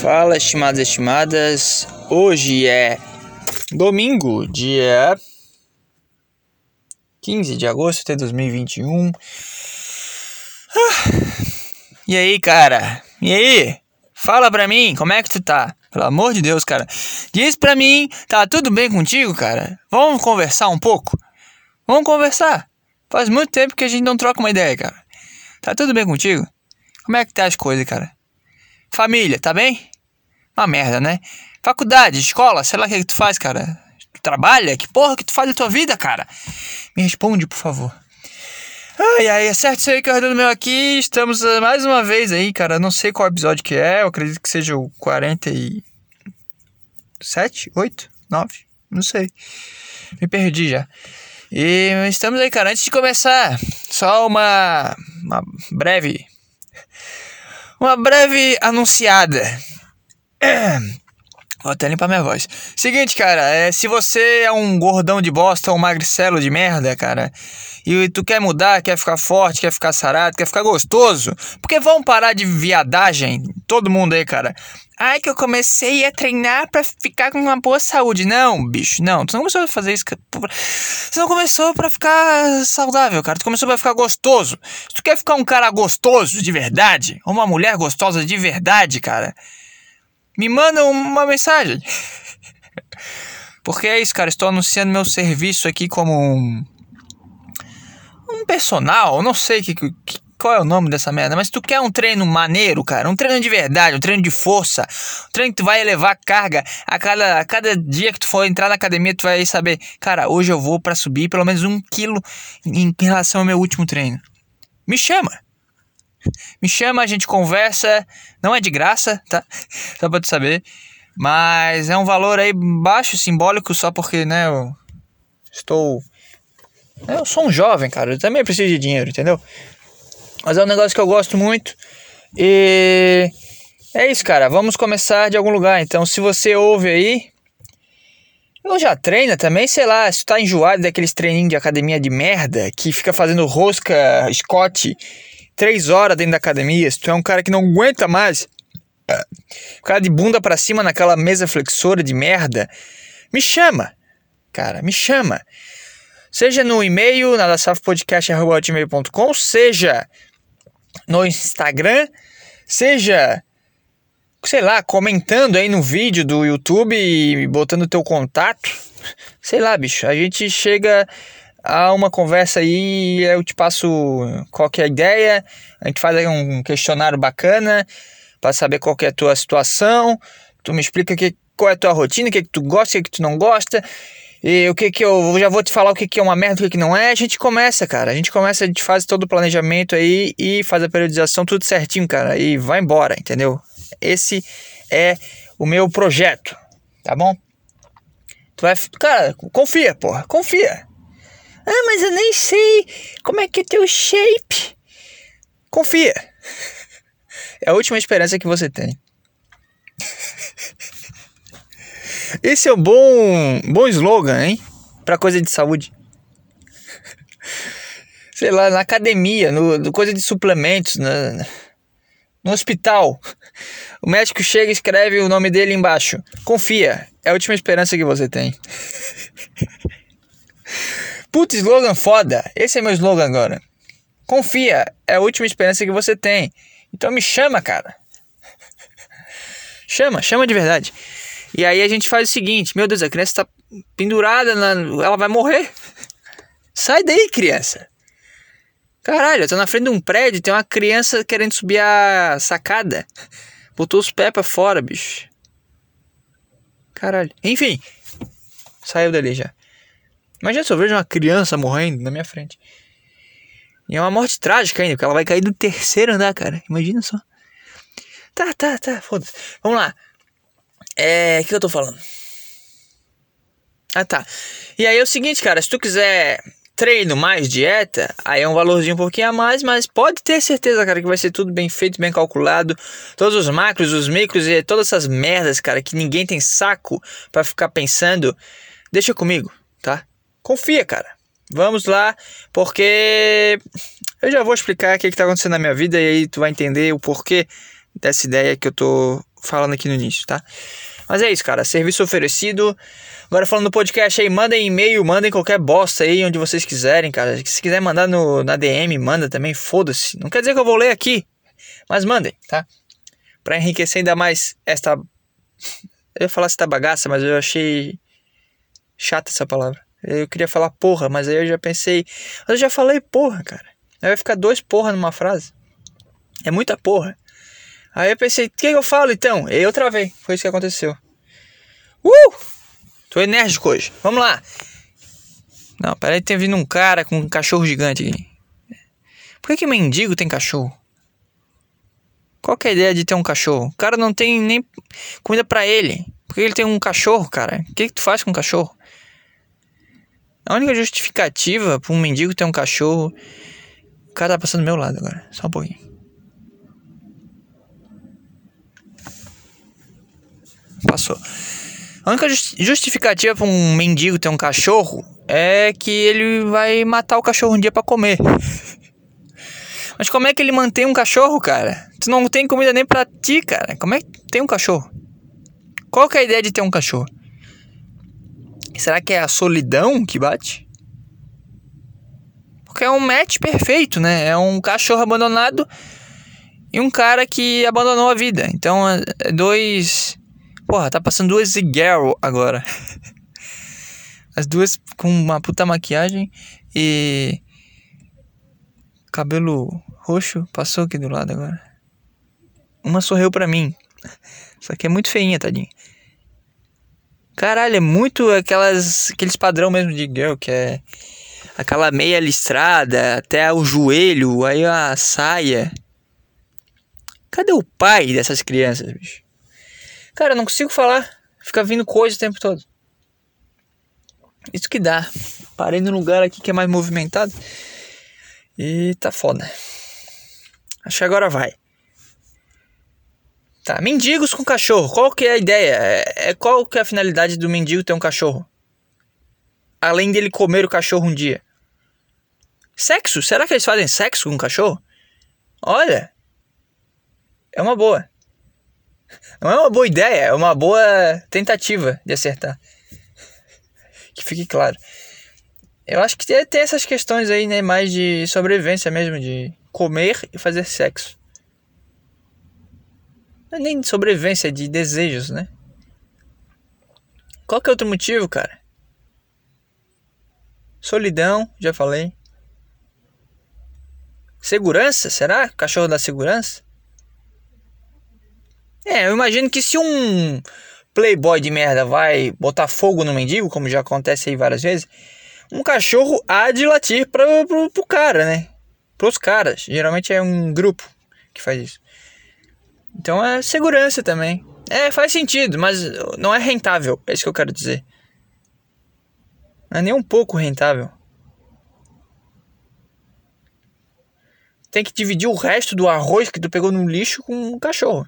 Fala, estimados e estimadas. Hoje é domingo, dia 15 de agosto de 2021. Ah. E aí, cara? E aí? Fala pra mim, como é que tu tá? Pelo amor de Deus, cara. Diz pra mim, tá tudo bem contigo, cara? Vamos conversar um pouco? Vamos conversar. Faz muito tempo que a gente não troca uma ideia, cara. Tá tudo bem contigo? Como é que tá as coisas, cara? Família, tá bem? Uma merda, né? Faculdade, escola, sei lá o que, que tu faz, cara. Tu trabalha? Que porra que tu faz da tua vida, cara? Me responde, por favor. Ai, ai, certo isso aí, Carreiro meu aqui. Estamos uh, mais uma vez aí, cara. Não sei qual episódio que é. Eu acredito que seja o 47, 8, 9, não sei. Me perdi já. E estamos aí, cara. Antes de começar, só uma, uma breve. Uma breve anunciada. Vou até limpar minha voz. Seguinte, cara, é, se você é um gordão de bosta ou um magricelo de merda, cara, e tu quer mudar, quer ficar forte, quer ficar sarado, quer ficar gostoso, porque vão parar de viadagem, todo mundo aí, cara. Ai, que eu comecei a treinar pra ficar com uma boa saúde. Não, bicho, não. Tu não começou a fazer isso. Você não começou pra ficar saudável, cara. Tu começou pra ficar gostoso. Se tu quer ficar um cara gostoso de verdade, ou uma mulher gostosa de verdade, cara me manda uma mensagem. Porque é isso, cara. Estou anunciando meu serviço aqui como um. Um personal. Não sei que, que, qual é o nome dessa merda. Mas tu quer um treino maneiro, cara. Um treino de verdade. Um treino de força. Um treino que tu vai elevar carga. A cada, a cada dia que tu for entrar na academia, tu vai saber. Cara, hoje eu vou para subir pelo menos um quilo em, em relação ao meu último treino. Me chama. Me chama, a gente conversa. Não é de graça, tá? Só pra tu saber. Mas é um valor aí baixo, simbólico, só porque, né, eu estou. Eu sou um jovem, cara. Eu também preciso de dinheiro, entendeu? Mas é um negócio que eu gosto muito. E. É isso, cara. Vamos começar de algum lugar. Então, se você ouve aí. Eu já treina também, sei lá, se tá enjoado daqueles treininhos de academia de merda que fica fazendo rosca, Scott três horas dentro da academia, se tu é um cara que não aguenta mais, cara de bunda para cima naquela mesa flexora de merda, me chama, cara, me chama. Seja no e-mail, nadasafpodcast.com, seja no Instagram, seja, sei lá, comentando aí no vídeo do YouTube e botando teu contato. Sei lá, bicho, a gente chega a uma conversa aí, eu te passo qual é a ideia, a gente faz aí um questionário bacana para saber qual é a tua situação, tu me explica que, qual é a tua rotina, o que, é que tu gosta, o que, é que tu não gosta, e o que que eu, eu já vou te falar o que que é uma merda, o que que não é, a gente começa, cara, a gente começa, a gente faz todo o planejamento aí e faz a periodização tudo certinho, cara, e vai embora, entendeu? Esse é o meu projeto, tá bom? Tu vai, cara, confia, porra, confia. Ah, mas eu nem sei como é que é teu shape. Confia. É a última esperança que você tem. Esse é um bom, bom slogan, hein? Pra coisa de saúde. Sei lá, na academia, no, no coisa de suplementos, na, no hospital. O médico chega e escreve o nome dele embaixo. Confia, é a última esperança que você tem. Puta slogan foda. Esse é meu slogan agora. Confia, é a última esperança que você tem. Então me chama, cara. chama, chama de verdade. E aí a gente faz o seguinte: Meu Deus, a criança tá pendurada, na... ela vai morrer. Sai daí, criança. Caralho, eu tô na frente de um prédio, tem uma criança querendo subir a sacada. Botou os pés pra fora, bicho. Caralho. Enfim, saiu dali já. Imagina se eu vejo uma criança morrendo na minha frente. E é uma morte trágica ainda, porque ela vai cair do terceiro andar, cara. Imagina só. Tá, tá, tá, foda-se. Vamos lá. É. O que eu tô falando? Ah, tá. E aí é o seguinte, cara. Se tu quiser treino mais dieta, aí é um valorzinho um pouquinho a mais, mas pode ter certeza, cara, que vai ser tudo bem feito, bem calculado. Todos os macros, os micros e todas essas merdas, cara, que ninguém tem saco para ficar pensando. Deixa comigo, tá? Confia, cara. Vamos lá, porque eu já vou explicar o que está acontecendo na minha vida e aí tu vai entender o porquê dessa ideia que eu tô falando aqui no início, tá? Mas é isso, cara. Serviço oferecido. Agora falando no podcast aí, mandem e-mail, mandem qualquer bosta aí onde vocês quiserem, cara. Se quiser mandar no, na DM, manda também, foda-se. Não quer dizer que eu vou ler aqui, mas mandem, tá? Pra enriquecer ainda mais esta. Eu ia falar esta bagaça, mas eu achei chata essa palavra. Eu queria falar porra, mas aí eu já pensei. Eu já falei porra, cara. Vai ficar dois porra numa frase. É muita porra. Aí eu pensei, o que eu falo então? Eu travei. Foi isso que aconteceu. Uh! Tô enérgico hoje. Vamos lá. Não, peraí, tem vindo um cara com um cachorro gigante aqui. Por que, que mendigo tem cachorro? Qual que é a ideia de ter um cachorro? O cara não tem nem comida para ele. Por que ele tem um cachorro, cara? O que, que tu faz com um cachorro? A única justificativa pra um mendigo ter um cachorro. O cara tá passando do meu lado agora. Só um pouquinho. Passou. A única justificativa para um mendigo ter um cachorro é que ele vai matar o cachorro um dia para comer. Mas como é que ele mantém um cachorro, cara? Tu não tem comida nem pra ti, cara. Como é que tem um cachorro? Qual que é a ideia de ter um cachorro? Será que é a solidão que bate? Porque é um match perfeito, né? É um cachorro abandonado e um cara que abandonou a vida. Então, é dois Porra, tá passando duas Zigaro agora. As duas com uma puta maquiagem e. Cabelo roxo passou aqui do lado agora. Uma sorriu pra mim. Só que é muito feinha, tadinha. Caralho, é muito aquelas, aqueles padrão mesmo de girl, que é aquela meia listrada até o joelho, aí a saia. Cadê o pai dessas crianças, bicho? Cara, eu não consigo falar. Fica vindo coisa o tempo todo. Isso que dá. Parei num lugar aqui que é mais movimentado. E tá foda. Acho que agora vai. Tá, mendigos com cachorro. Qual que é a ideia? É, é, qual que é a finalidade do mendigo ter um cachorro? Além dele comer o cachorro um dia. Sexo? Será que eles fazem sexo com o cachorro? Olha. É uma boa. Não é uma boa ideia, é uma boa tentativa de acertar. Que fique claro. Eu acho que tem essas questões aí, né? Mais de sobrevivência mesmo, de comer e fazer sexo. Não é nem de sobrevivência, é de desejos, né? Qual que é outro motivo, cara? Solidão, já falei. Segurança, será? Cachorro da segurança? É, eu imagino que se um playboy de merda vai botar fogo no mendigo, como já acontece aí várias vezes, um cachorro há de latir pra, pro, pro cara, né? Pros caras. Geralmente é um grupo que faz isso. Então é segurança também. É, faz sentido, mas não é rentável. É isso que eu quero dizer. Não é nem um pouco rentável. Tem que dividir o resto do arroz que tu pegou no lixo com um cachorro.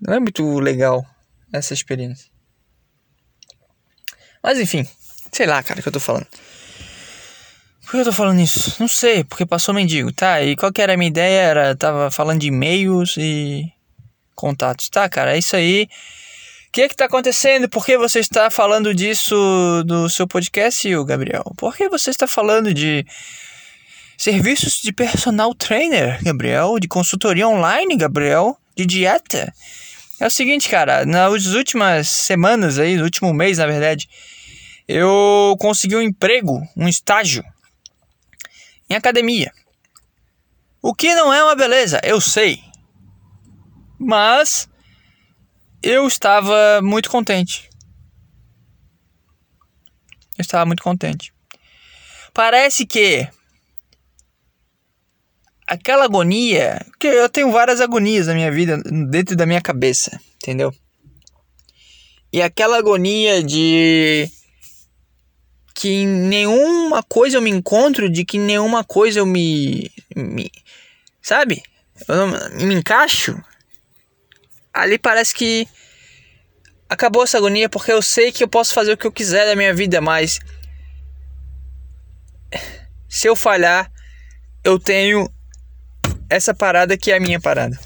Não é muito legal essa experiência. Mas enfim, sei lá, cara, o que eu tô falando. Por que eu tô falando isso? Não sei, porque passou mendigo, tá? E qual que era a minha ideia? Era, tava falando de e-mails e contatos, tá, cara? É isso aí. O que é que tá acontecendo? Por que você está falando disso no seu podcast, Gabriel? Por que você está falando de serviços de personal trainer, Gabriel? De consultoria online, Gabriel? De dieta. É o seguinte, cara, nas últimas semanas aí, no último mês, na verdade, eu consegui um emprego, um estágio em academia. O que não é uma beleza, eu sei. Mas eu estava muito contente. Eu estava muito contente. Parece que aquela agonia, que eu tenho várias agonias na minha vida, dentro da minha cabeça, entendeu? E aquela agonia de que em nenhuma coisa eu me encontro, de que nenhuma coisa eu me, me sabe? Eu não me encaixo. Ali parece que acabou essa agonia porque eu sei que eu posso fazer o que eu quiser da minha vida, mas se eu falhar, eu tenho essa parada que é a minha parada.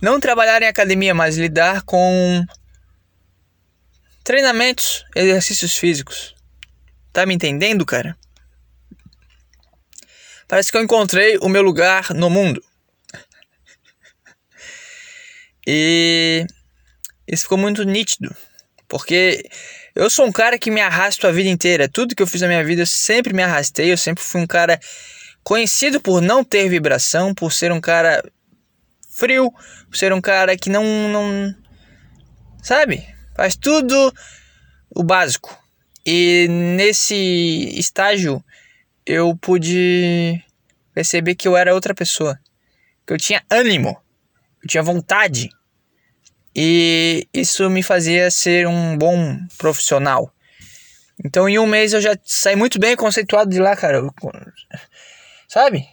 Não trabalhar em academia, mas lidar com treinamentos, exercícios físicos. Tá me entendendo, cara? Parece que eu encontrei o meu lugar no mundo. E isso ficou muito nítido, porque eu sou um cara que me arrasto a vida inteira. Tudo que eu fiz na minha vida eu sempre me arrastei. Eu sempre fui um cara conhecido por não ter vibração, por ser um cara frio, por ser um cara que não não sabe, faz tudo o básico. E nesse estágio eu pude perceber que eu era outra pessoa, que eu tinha ânimo, eu tinha vontade. E isso me fazia ser um bom profissional. Então, em um mês eu já saí muito bem conceituado de lá, cara. Sabe?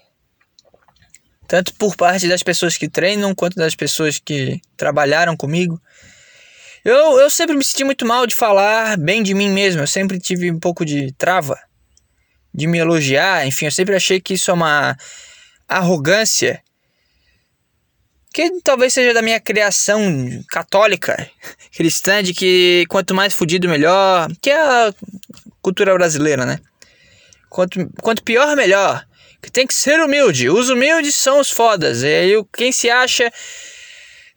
Tanto por parte das pessoas que treinam, quanto das pessoas que trabalharam comigo. Eu, eu sempre me senti muito mal de falar bem de mim mesmo. Eu sempre tive um pouco de trava de me elogiar. Enfim, eu sempre achei que isso é uma arrogância que talvez seja da minha criação católica, cristã, de que quanto mais fudido, melhor. Que é a cultura brasileira, né? Quanto, quanto pior, melhor. Que tem que ser humilde. Os humildes são os fodas. E aí, quem se acha.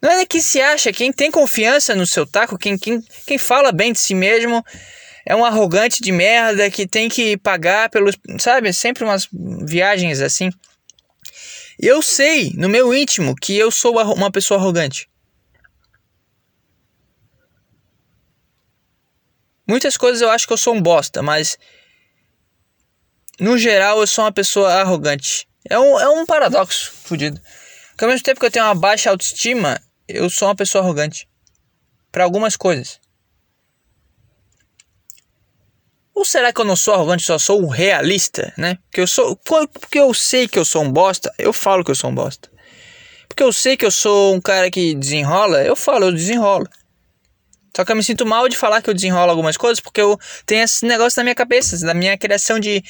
Não é quem se acha, quem tem confiança no seu taco, quem, quem, quem fala bem de si mesmo, é um arrogante de merda que tem que pagar pelos. Sabe? Sempre umas viagens assim. Eu sei, no meu íntimo, que eu sou uma pessoa arrogante. Muitas coisas eu acho que eu sou um bosta, mas no geral eu sou uma pessoa arrogante. É um, é um paradoxo fudido. Porque ao mesmo tempo que eu tenho uma baixa autoestima, eu sou uma pessoa arrogante. Para algumas coisas. Ou será que eu não sou arrogante, só sou um realista, né? Porque eu sou, porque eu sei que eu sou um bosta, eu falo que eu sou um bosta. Porque eu sei que eu sou um cara que desenrola, eu falo, eu desenrolo. Só que eu me sinto mal de falar que eu desenrolo algumas coisas, porque eu tenho esse negócio na minha cabeça, da minha criação de,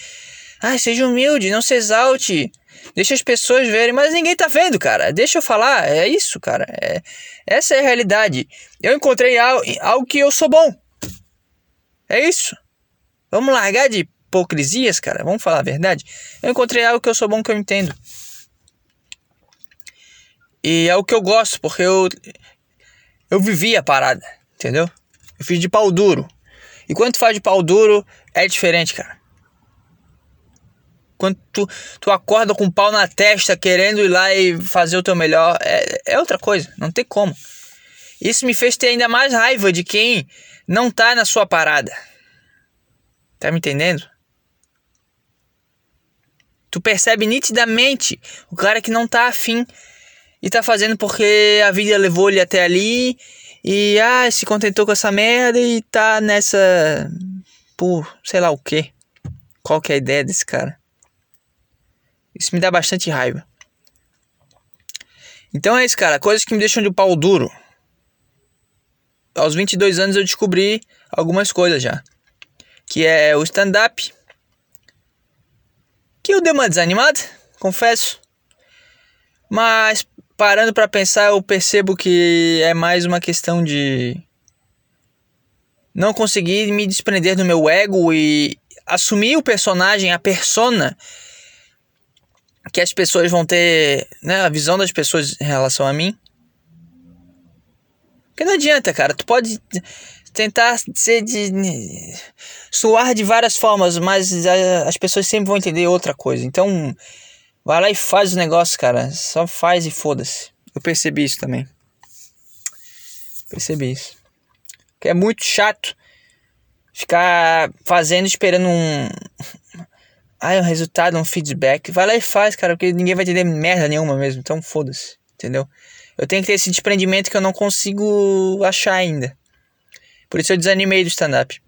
ai, seja humilde, não se exalte, deixa as pessoas verem, mas ninguém tá vendo, cara. Deixa eu falar, é isso, cara. É, essa é a realidade. Eu encontrei algo, algo que eu sou bom. É isso. Vamos largar de hipocrisias, cara. Vamos falar a verdade. Eu encontrei algo que eu sou bom que eu entendo. E é o que eu gosto, porque eu eu vivi a parada, entendeu? Eu fiz de pau duro. E quando tu faz de pau duro, é diferente, cara. Quando tu, tu acorda com o pau na testa, querendo ir lá e fazer o teu melhor, é, é outra coisa, não tem como. Isso me fez ter ainda mais raiva de quem não tá na sua parada. Tá me entendendo? Tu percebe nitidamente o cara que não tá afim e tá fazendo porque a vida levou ele até ali e ah, se contentou com essa merda e tá nessa por sei lá o que. Qual que é a ideia desse cara? Isso me dá bastante raiva. Então é isso, cara. Coisas que me deixam de pau duro. Aos 22 anos eu descobri algumas coisas já que é o stand-up. Que eu dei uma desanimada, confesso. Mas parando para pensar, eu percebo que é mais uma questão de não conseguir me desprender do meu ego e assumir o personagem, a persona que as pessoas vão ter, né, a visão das pessoas em relação a mim. Porque não adianta, cara, tu pode tentar ser de suar de várias formas, mas as pessoas sempre vão entender outra coisa. Então, vai lá e faz o negócio, cara. Só faz e foda-se. Eu percebi isso também. Percebi isso. Que é muito chato ficar fazendo esperando um ai, um resultado, um feedback. Vai lá e faz, cara, porque ninguém vai entender merda nenhuma mesmo. Então, foda-se, entendeu? Eu tenho que ter esse desprendimento que eu não consigo achar ainda. Por isso eu desanimei do stand-up.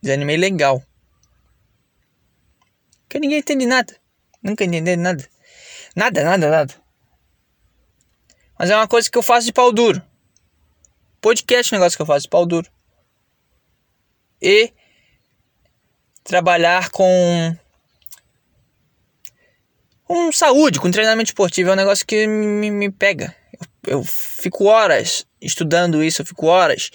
Desanimei legal. Porque ninguém entende nada. Nunca entendi nada. Nada, nada, nada. Mas é uma coisa que eu faço de pau duro. Podcast é um negócio que eu faço de pau duro. E trabalhar com com saúde, com treinamento esportivo. É um negócio que me, me pega. Eu, eu fico horas estudando isso, eu fico horas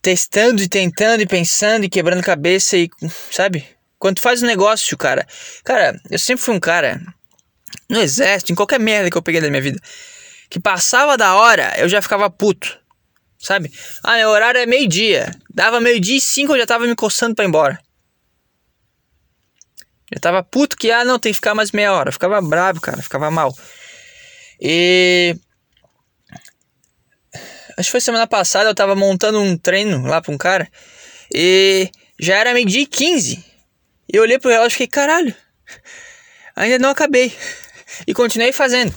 testando e tentando e pensando e quebrando cabeça e, sabe? Quando faz um negócio, cara. Cara, eu sempre fui um cara no exército, em qualquer merda que eu peguei da minha vida, que passava da hora, eu já ficava puto. Sabe? Ah, meu horário é meio-dia. Dava meio-dia e cinco, eu já tava me coçando para ir embora. Eu tava puto que, ah, não, tem que ficar mais meia hora. Eu ficava bravo, cara, ficava mal. E. Acho que foi semana passada, eu tava montando um treino lá pra um cara. E já era meio-dia e 15. E eu olhei pro relógio e fiquei, caralho, ainda não acabei. E continuei fazendo.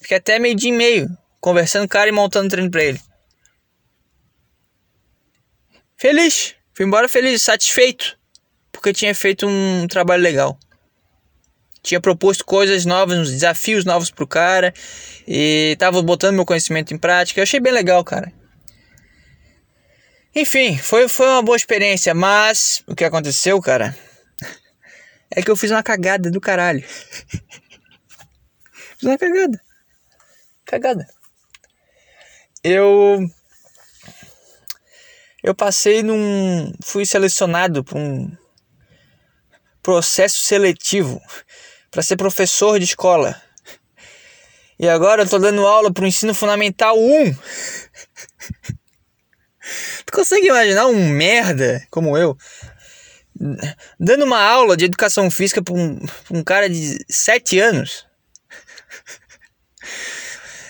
Fiquei até meio-dia e meio, conversando com o cara e montando treino pra ele. Feliz. Fui embora feliz, satisfeito. Porque tinha feito um trabalho legal. Tinha proposto coisas novas, uns desafios novos pro cara. E tava botando meu conhecimento em prática. Eu achei bem legal, cara. Enfim, foi, foi uma boa experiência, mas o que aconteceu, cara, é que eu fiz uma cagada do caralho. fiz uma cagada. Cagada. Eu. Eu passei num. Fui selecionado para um processo seletivo para ser professor de escola. E agora eu tô dando aula pro ensino fundamental 1. tu consegue imaginar um merda como eu dando uma aula de educação física para um, um, cara de 7 anos?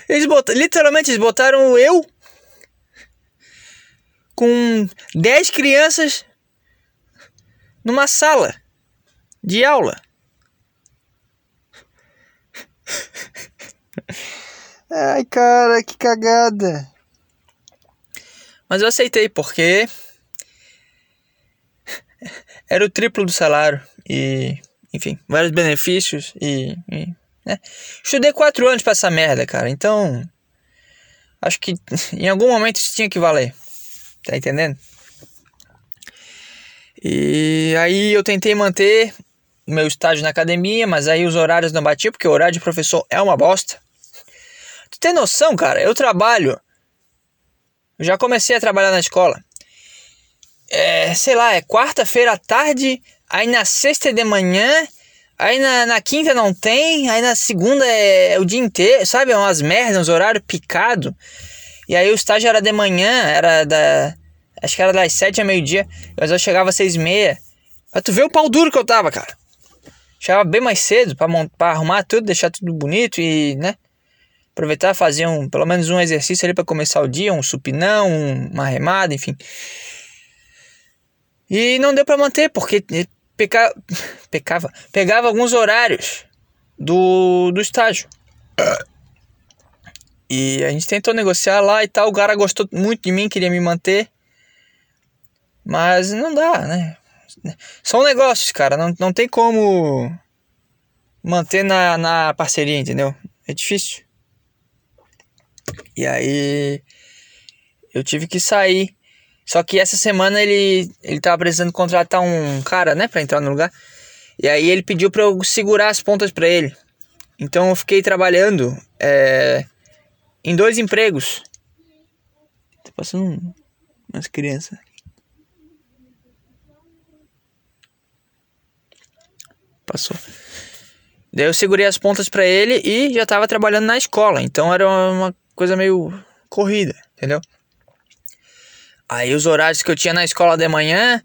Eles botaram, literalmente eles botaram eu com 10 crianças numa sala de aula. Ai, cara, que cagada. Mas eu aceitei porque era o triplo do salário e, enfim, vários benefícios e, e né? Estudei quatro anos pra essa merda, cara. Então, acho que em algum momento isso tinha que valer. Tá entendendo? E aí eu tentei manter meu estágio na academia, mas aí os horários não batiam, porque o horário de professor é uma bosta. Tu tem noção, cara? Eu trabalho. Eu já comecei a trabalhar na escola. É, sei lá, é quarta-feira à tarde, aí na sexta de manhã, aí na, na quinta não tem, aí na segunda é, é o dia inteiro, sabe? É umas merdas, uns horários picado. E aí o estágio era de manhã, era da. Acho que era das sete a meio-dia, mas eu chegava às seis e meia. Pra tu ver o pau duro que eu tava, cara. Chegava bem mais cedo pra, pra arrumar tudo, deixar tudo bonito e, né? Aproveitar fazer um, pelo menos um exercício ali para começar o dia, um supinão, uma remada, enfim. E não deu para manter, porque peca, pecava, pegava alguns horários do, do estágio. E a gente tentou negociar lá e tal. O cara gostou muito de mim, queria me manter. Mas não dá, né? São negócios, cara. Não, não tem como manter na, na parceria, entendeu? É difícil. E aí eu tive que sair. Só que essa semana ele, ele tava precisando contratar um cara, né, pra entrar no lugar. E aí ele pediu pra eu segurar as pontas pra ele. Então eu fiquei trabalhando é, em dois empregos. Tá passando umas crianças. Passou. Daí eu segurei as pontas para ele e já tava trabalhando na escola. Então era uma coisa meio corrida, entendeu? Aí os horários que eu tinha na escola de manhã,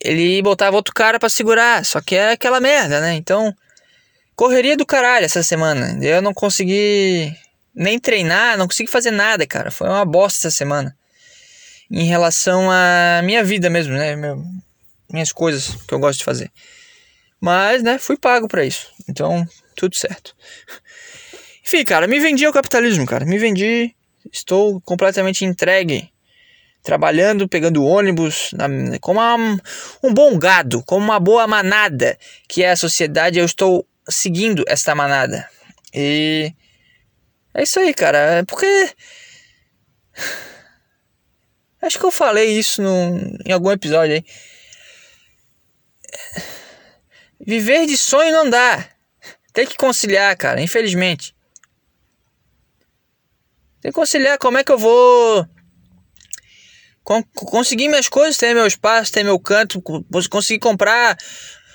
ele botava outro cara para segurar. Só que é aquela merda, né? Então, correria do caralho essa semana. Eu não consegui nem treinar, não consegui fazer nada, cara. Foi uma bosta essa semana. Em relação à minha vida mesmo, né? Minhas coisas que eu gosto de fazer. Mas, né, fui pago para isso. Então, tudo certo. Enfim, cara, me vendi ao capitalismo, cara. Me vendi. Estou completamente entregue. Trabalhando, pegando ônibus, na, como uma, um bom gado, como uma boa manada que é a sociedade. Eu estou seguindo esta manada. E é isso aí, cara. Porque. Acho que eu falei isso no, em algum episódio aí. Viver de sonho não dá. Tem que conciliar, cara, infelizmente. Tem que conciliar como é que eu vou conseguir minhas coisas, ter meu espaço, ter meu canto, conseguir comprar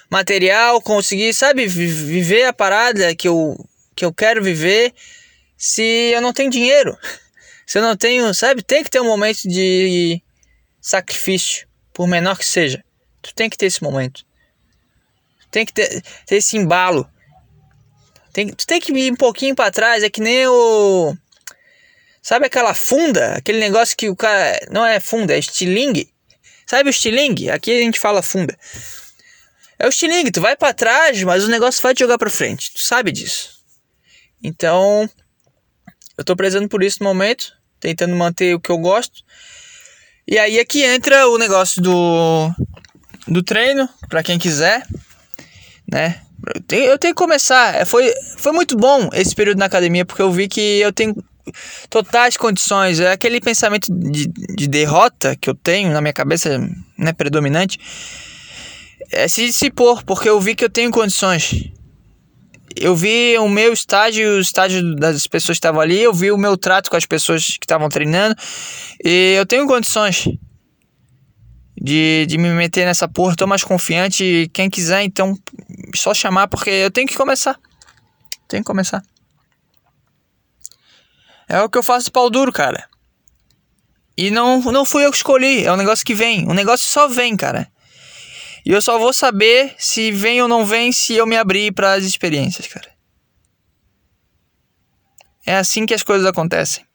material, conseguir, sabe, viver a parada que eu, que eu quero viver se eu não tenho dinheiro. Se eu não tenho, sabe, tem que ter um momento de sacrifício, por menor que seja. Tu tem que ter esse momento. Tem que ter, ter esse embalo. Tem, tu tem que ir um pouquinho para trás, é que nem o Sabe aquela funda? Aquele negócio que o cara. Não é funda, é estilingue. Sabe o estilingue? Aqui a gente fala funda. É o estilingue, tu vai para trás, mas o negócio vai te jogar para frente. Tu sabe disso. Então, eu tô prezando por isso no momento, tentando manter o que eu gosto. E aí aqui entra o negócio do do treino, para quem quiser, né? Eu tenho, eu tenho que começar. É, foi, foi muito bom esse período na academia, porque eu vi que eu tenho totais condições. É aquele pensamento de, de derrota que eu tenho na minha cabeça, né, predominante. É se dissipou, porque eu vi que eu tenho condições. Eu vi o meu estágio, o estágio das pessoas que estavam ali, eu vi o meu trato com as pessoas que estavam treinando, e eu tenho condições de, de me meter nessa porra. Tô mais confiante. Quem quiser, então, só chamar, porque eu tenho que começar. Tenho que começar. É o que eu faço de pau duro, cara. E não, não fui eu que escolhi, é um negócio que vem. O negócio só vem, cara. E eu só vou saber se vem ou não vem se eu me abrir para as experiências, cara. É assim que as coisas acontecem.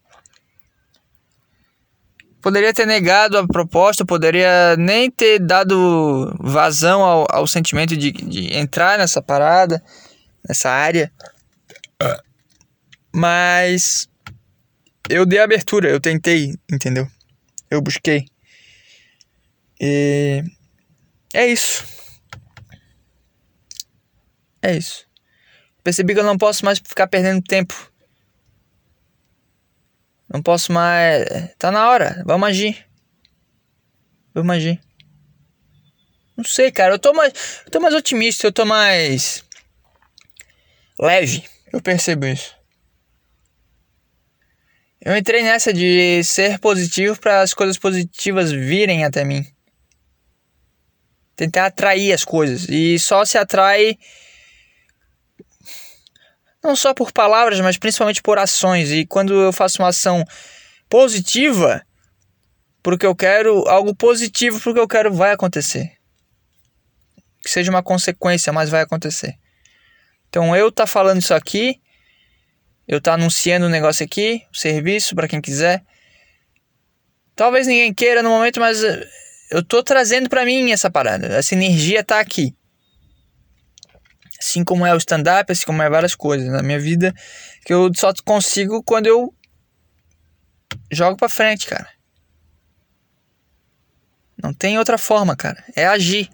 Poderia ter negado a proposta, poderia nem ter dado vazão ao, ao sentimento de, de entrar nessa parada, nessa área. Mas eu dei abertura, eu tentei, entendeu? Eu busquei. E é isso. É isso. Percebi que eu não posso mais ficar perdendo tempo. Não posso mais. Tá na hora, vamos agir. Vamos agir. Não sei, cara. Eu tô mais. Eu tô mais otimista, eu tô mais. leve. Eu percebo isso. Eu entrei nessa de ser positivo para as coisas positivas virem até mim. Tentar atrair as coisas. E só se atrai não só por palavras, mas principalmente por ações. E quando eu faço uma ação positiva, porque eu quero algo positivo, porque eu quero vai acontecer. Que seja uma consequência, mas vai acontecer. Então eu tá falando isso aqui eu tá anunciando um negócio aqui, um serviço para quem quiser. Talvez ninguém queira no momento, mas eu tô trazendo para mim essa parada. Essa energia tá aqui. Assim como é o stand-up, assim como é várias coisas na minha vida que eu só consigo quando eu jogo para frente, cara. Não tem outra forma, cara. É agir.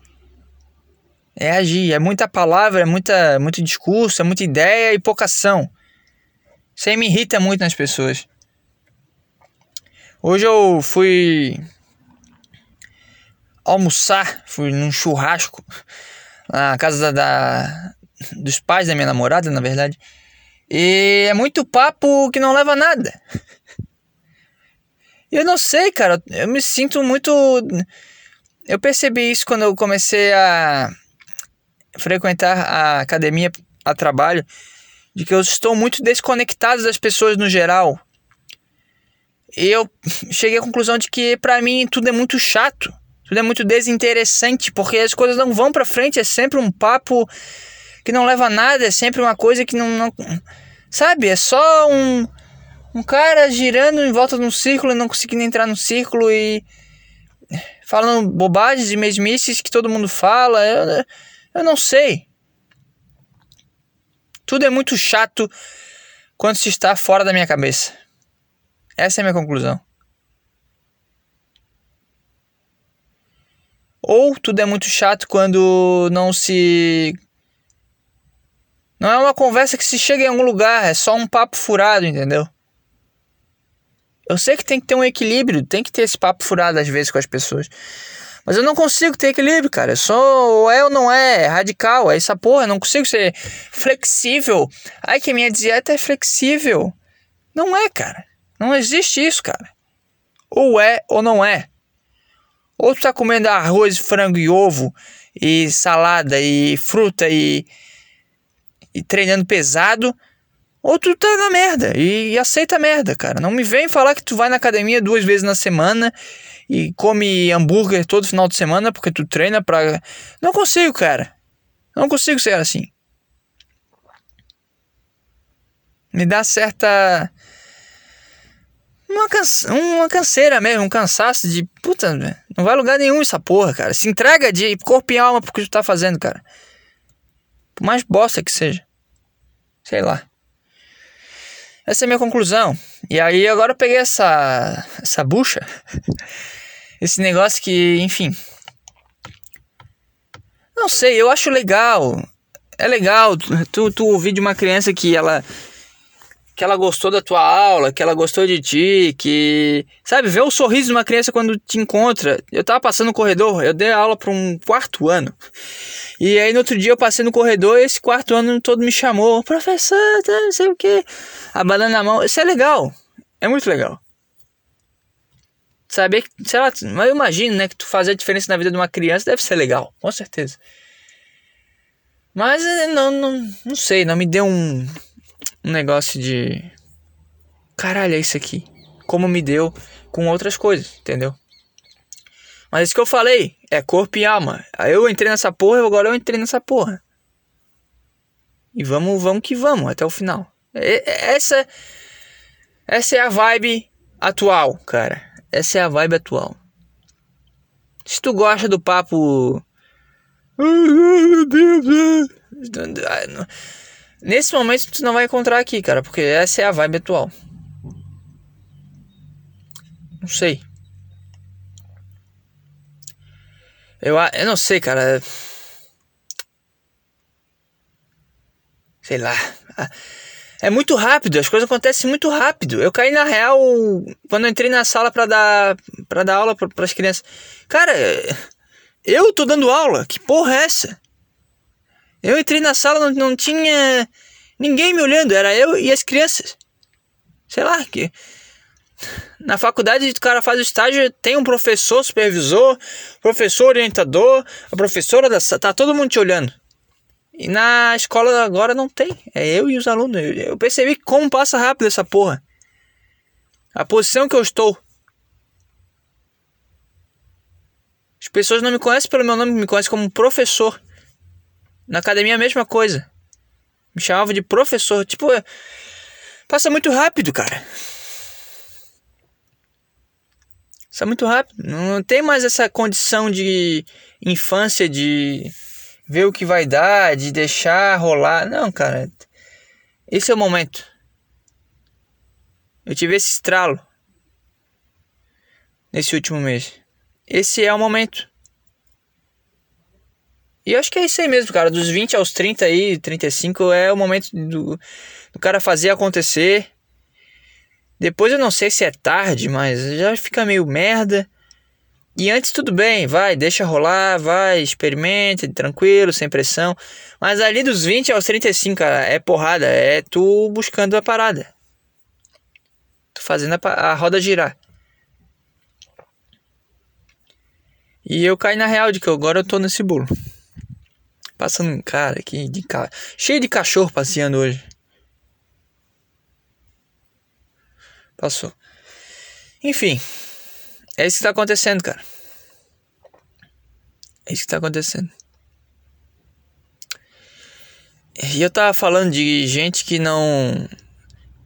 É agir. É muita palavra, é muita, muito discurso, é muita ideia e pouca ação. Isso aí me irrita muito nas pessoas. Hoje eu fui almoçar, fui num churrasco na casa da, da, dos pais da minha namorada, na verdade. E é muito papo que não leva a nada. Eu não sei, cara, eu me sinto muito. Eu percebi isso quando eu comecei a frequentar a academia a trabalho de que eu estou muito desconectado das pessoas no geral. E eu cheguei à conclusão de que para mim tudo é muito chato, tudo é muito desinteressante, porque as coisas não vão para frente, é sempre um papo que não leva a nada, é sempre uma coisa que não, não sabe, é só um um cara girando em volta de um círculo e não conseguindo entrar no círculo e falando bobagens e mesmices que todo mundo fala, eu, eu não sei. Tudo é muito chato quando se está fora da minha cabeça. Essa é a minha conclusão. Ou tudo é muito chato quando não se. Não é uma conversa que se chega em algum lugar, é só um papo furado, entendeu? Eu sei que tem que ter um equilíbrio, tem que ter esse papo furado às vezes com as pessoas. Mas eu não consigo ter equilíbrio, cara. Eu sou ou é ou não é, é radical, é essa porra. Eu não consigo ser flexível. Ai, que minha dieta é flexível. Não é, cara. Não existe isso, cara. Ou é ou não é. Ou tu tá comendo arroz, frango e ovo, e salada, e fruta, e, e treinando pesado, ou tu tá na merda e, e aceita a merda, cara. Não me vem falar que tu vai na academia duas vezes na semana e come hambúrguer todo final de semana porque tu treina pra. Não consigo, cara. Não consigo ser assim. Me dá certa. Uma, canse... uma canseira mesmo, um cansaço de. Puta, não vai lugar nenhum essa porra, cara. Se entrega de corpo e alma pro que tu tá fazendo, cara. Por mais bosta que seja. Sei lá. Essa é a minha conclusão. E aí agora eu peguei essa. essa bucha. esse negócio que, enfim. Não sei, eu acho legal. É legal tu, tu ouvir de uma criança que ela que ela gostou da tua aula, que ela gostou de ti, que. Sabe, ver o sorriso de uma criança quando te encontra. Eu tava passando no corredor, eu dei aula para um quarto ano. E aí no outro dia eu passei no corredor e esse quarto ano todo me chamou, professor, tá, não sei o que, abanando a mão. Isso é legal, é muito legal saber que, sei lá, mas eu imagino, né, que tu fazer a diferença na vida de uma criança deve ser legal, com certeza. Mas eh, não, não, não sei, não me deu um, um negócio de. Caralho, é isso aqui. Como me deu com outras coisas, entendeu? Mas isso que eu falei é corpo e alma. Aí eu entrei nessa porra, agora eu entrei nessa porra. E vamos, vamos que vamos até o final. Essa, essa é a vibe atual, cara. Essa é a vibe atual. Se tu gosta do papo. Ai, meu Deus. Nesse momento tu não vai encontrar aqui, cara, porque essa é a vibe atual. Não sei. Eu, eu não sei, cara. Sei lá. É muito rápido, as coisas acontecem muito rápido. Eu caí na real quando eu entrei na sala para dar para dar aula para as crianças. Cara, eu tô dando aula. Que porra é essa? Eu entrei na sala não, não tinha ninguém me olhando, era eu e as crianças. Sei lá que na faculdade o cara faz o estágio, tem um professor supervisor, professor orientador, a professora da tá todo mundo te olhando. E na escola agora não tem. É eu e os alunos. Eu percebi como passa rápido essa porra. A posição que eu estou. As pessoas não me conhecem pelo meu nome, me conhecem como professor. Na academia a mesma coisa. Me chamavam de professor. Tipo, é... passa muito rápido, cara. Passa muito rápido. Não tem mais essa condição de infância de ver o que vai dar, de deixar rolar. Não, cara. Esse é o momento. Eu tive esse estralo nesse último mês. Esse é o momento. E eu acho que é isso aí mesmo, cara. Dos 20 aos 30 aí, 35 é o momento do, do cara fazer acontecer. Depois eu não sei se é tarde, mas já fica meio merda. E antes tudo bem, vai, deixa rolar, vai, experimenta, tranquilo, sem pressão. Mas ali dos 20 aos 35, cara, é porrada, é tu buscando a parada. Tu fazendo a, a roda girar. E eu caí na real de que agora eu tô nesse bolo. Passando um cara aqui de cara, cheio de cachorro passeando hoje. Passou. Enfim, é isso que tá acontecendo, cara. É isso que tá acontecendo. E eu tava falando de gente que não.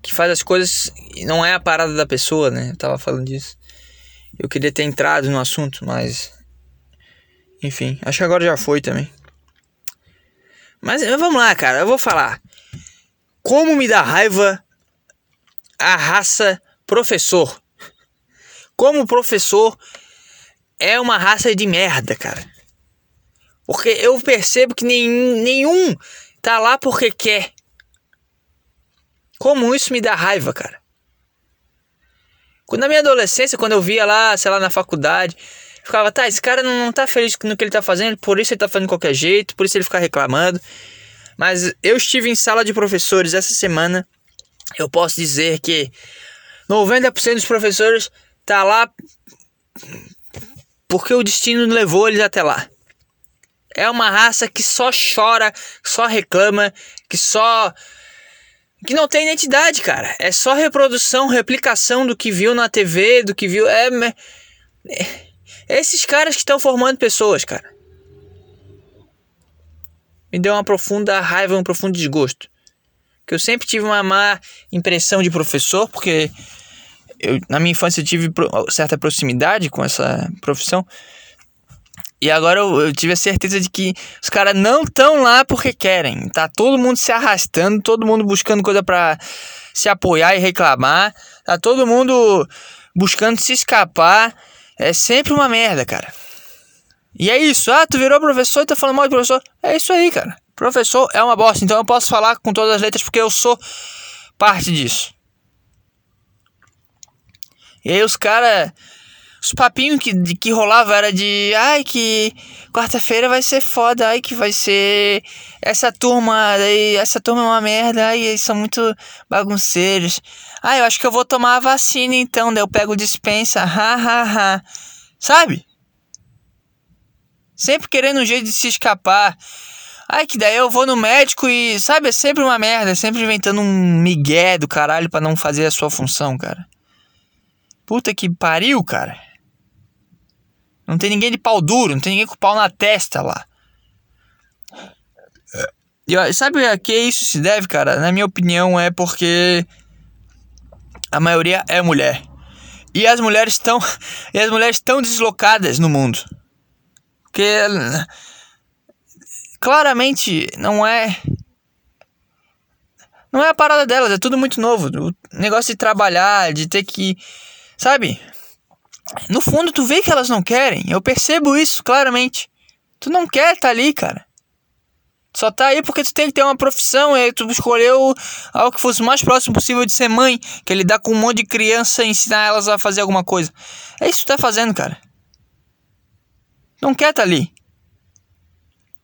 que faz as coisas e não é a parada da pessoa, né? Eu tava falando disso. Eu queria ter entrado no assunto, mas. Enfim, acho que agora já foi também. Mas vamos lá, cara, eu vou falar. Como me dá raiva a raça professor. Como professor é uma raça de merda, cara. Porque eu percebo que nenhum, nenhum tá lá porque quer. Como isso me dá raiva, cara. Quando na minha adolescência, quando eu via lá, sei lá, na faculdade, ficava, tá, esse cara não, não tá feliz no que ele tá fazendo, por isso ele tá fazendo de qualquer jeito, por isso ele fica reclamando. Mas eu estive em sala de professores essa semana. Eu posso dizer que 90% dos professores tá lá porque o destino levou eles até lá. É uma raça que só chora, só reclama, que só que não tem identidade, cara. É só reprodução, replicação do que viu na TV, do que viu. É, é esses caras que estão formando pessoas, cara. Me deu uma profunda raiva, um profundo desgosto. Que eu sempre tive uma má impressão de professor, porque eu, na minha infância eu tive certa proximidade com essa profissão. E agora eu, eu, tive a certeza de que os caras não estão lá porque querem. Tá todo mundo se arrastando, todo mundo buscando coisa para se apoiar e reclamar. Tá todo mundo buscando se escapar. É sempre uma merda, cara. E é isso. Ah, tu virou professor e tá falando mal de professor. É isso aí, cara. Professor é uma bosta. Então eu posso falar com todas as letras porque eu sou parte disso. E aí os caras. Os papinhos que, que rolava era de. Ai, que quarta-feira vai ser foda. Ai, que vai ser. Essa turma. Essa turma é uma merda. Ai, eles são muito bagunceiros. Ai, eu acho que eu vou tomar a vacina então. Daí eu pego dispensa. Ha, ha, ha. Sabe? Sempre querendo um jeito de se escapar. Ai, que daí eu vou no médico e, sabe, é sempre uma merda, é sempre inventando um migué do caralho para não fazer a sua função, cara. Puta que pariu, cara. Não tem ninguém de pau duro, não tem ninguém com pau na testa lá. E sabe a que isso se deve, cara? Na minha opinião, é porque a maioria é mulher. E as mulheres estão e as mulheres estão deslocadas no mundo. Porque claramente não é não é a parada delas, é tudo muito novo. O negócio de trabalhar, de ter que, sabe? No fundo tu vê que elas não querem. Eu percebo isso claramente. Tu não quer estar tá ali, cara. Só tá aí porque tu tem que ter uma profissão e tu escolheu algo que fosse o mais próximo possível de ser mãe, que é lidar com um monte de criança e ensinar elas a fazer alguma coisa. É isso que tu tá fazendo, cara. Não quer tá ali.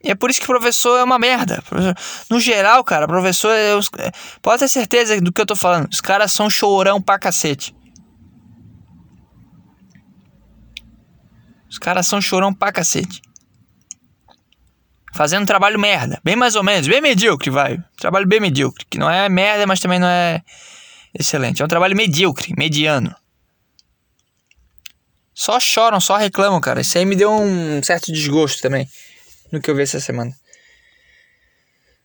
E é por isso que professor é uma merda. No geral, cara, professor é pode ter certeza do que eu tô falando. Os caras são chorão pra cacete. Os caras são chorão pra cacete. Fazendo trabalho merda. Bem mais ou menos. Bem medíocre, vai. Trabalho bem medíocre. Que não é merda, mas também não é excelente. É um trabalho medíocre, mediano. Só choram, só reclamam, cara. Isso aí me deu um certo desgosto também no que eu vi essa semana.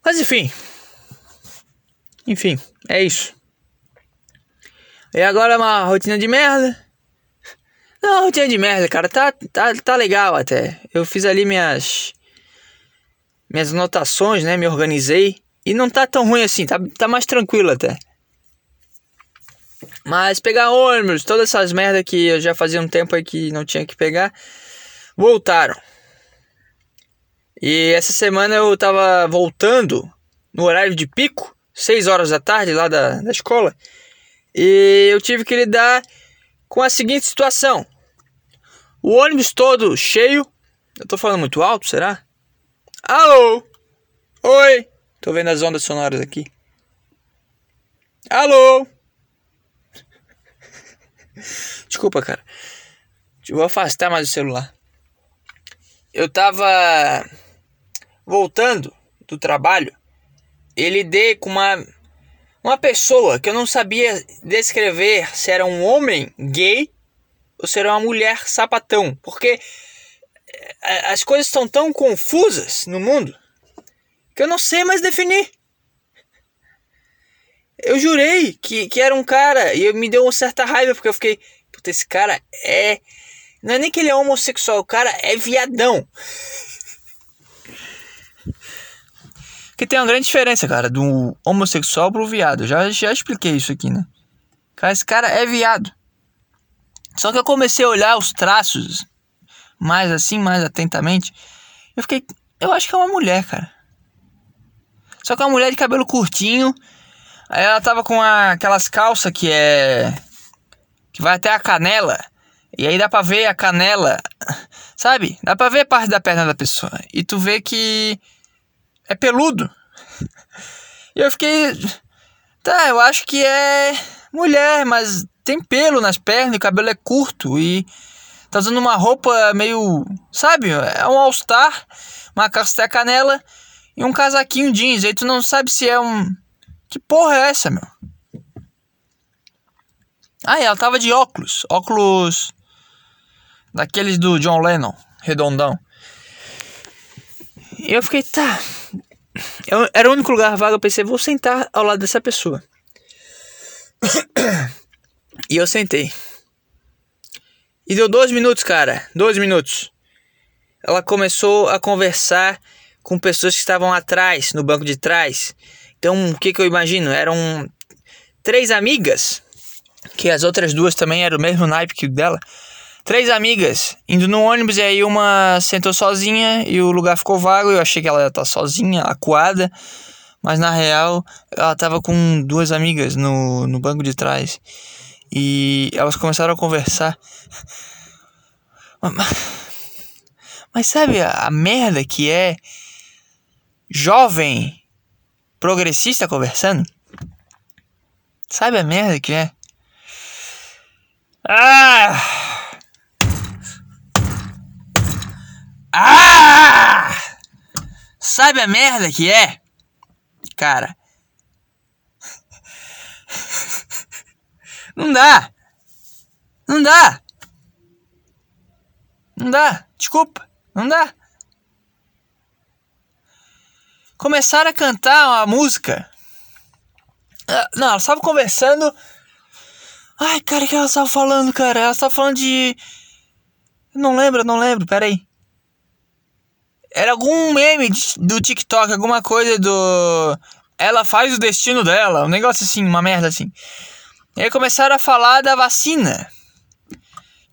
Mas enfim. Enfim, é isso. E agora é uma rotina de merda. Não, rotina de merda, cara. Tá, tá, tá legal até. Eu fiz ali minhas. Minhas anotações, né? Me organizei. E não tá tão ruim assim. Tá, tá mais tranquilo até. Mas pegar ônibus, todas essas merdas que eu já fazia um tempo aí que não tinha que pegar, voltaram. E essa semana eu tava voltando no horário de pico, 6 horas da tarde lá da, da escola, e eu tive que lidar com a seguinte situação: o ônibus todo cheio. Eu tô falando muito alto, será? Alô? Oi? Tô vendo as ondas sonoras aqui. Alô? Desculpa, cara. Vou afastar mais o celular. Eu tava voltando do trabalho, ele dei com uma uma pessoa que eu não sabia descrever se era um homem gay ou se era uma mulher sapatão, porque as coisas estão tão confusas no mundo que eu não sei mais definir. Eu jurei que, que era um cara e me deu uma certa raiva porque eu fiquei, puta, esse cara é. Não é nem que ele é homossexual, o cara é viadão. Que tem uma grande diferença, cara, do homossexual pro viado. Já, já expliquei isso aqui, né? Cara, esse cara é viado. Só que eu comecei a olhar os traços mais assim, mais atentamente. Eu fiquei. Eu acho que é uma mulher, cara. Só que é uma mulher de cabelo curtinho. Aí ela tava com a, aquelas calças que é. que vai até a canela. E aí dá pra ver a canela Sabe? Dá pra ver parte da perna da pessoa. E tu vê que é peludo. E eu fiquei. Tá, eu acho que é mulher, mas tem pelo nas pernas, o cabelo é curto e tá usando uma roupa meio. Sabe? É um All-Star, uma calça canela e um casaquinho jeans. Aí tu não sabe se é um. Que porra é essa, meu? Ah, ela tava de óculos. Óculos. Daqueles do John Lennon, redondão. E eu fiquei, tá. Eu, era o único lugar vago, eu pensei, vou sentar ao lado dessa pessoa. e eu sentei. E deu dois minutos, cara. Dois minutos. Ela começou a conversar com pessoas que estavam atrás, no banco de trás. Então, o que, que eu imagino? Eram três amigas, que as outras duas também eram o mesmo naipe que o dela. Três amigas indo no ônibus e aí uma sentou sozinha e o lugar ficou vago. Eu achei que ela ia estar sozinha, acuada, mas na real ela estava com duas amigas no, no banco de trás e elas começaram a conversar. Mas sabe a, a merda que é jovem progressista conversando? Sabe a merda que é? Ah! Ah! Sabe a merda que é? Cara. Não dá. Não dá. Não dá. Desculpa. Não dá. Começaram a cantar uma música. Ah, não, ela estava conversando. Ai, cara, o que ela estava falando, cara? Ela estava falando de. Não lembro, não lembro, peraí. Era algum meme do TikTok, alguma coisa do. Ela faz o destino dela, um negócio assim, uma merda assim. E aí começaram a falar da vacina.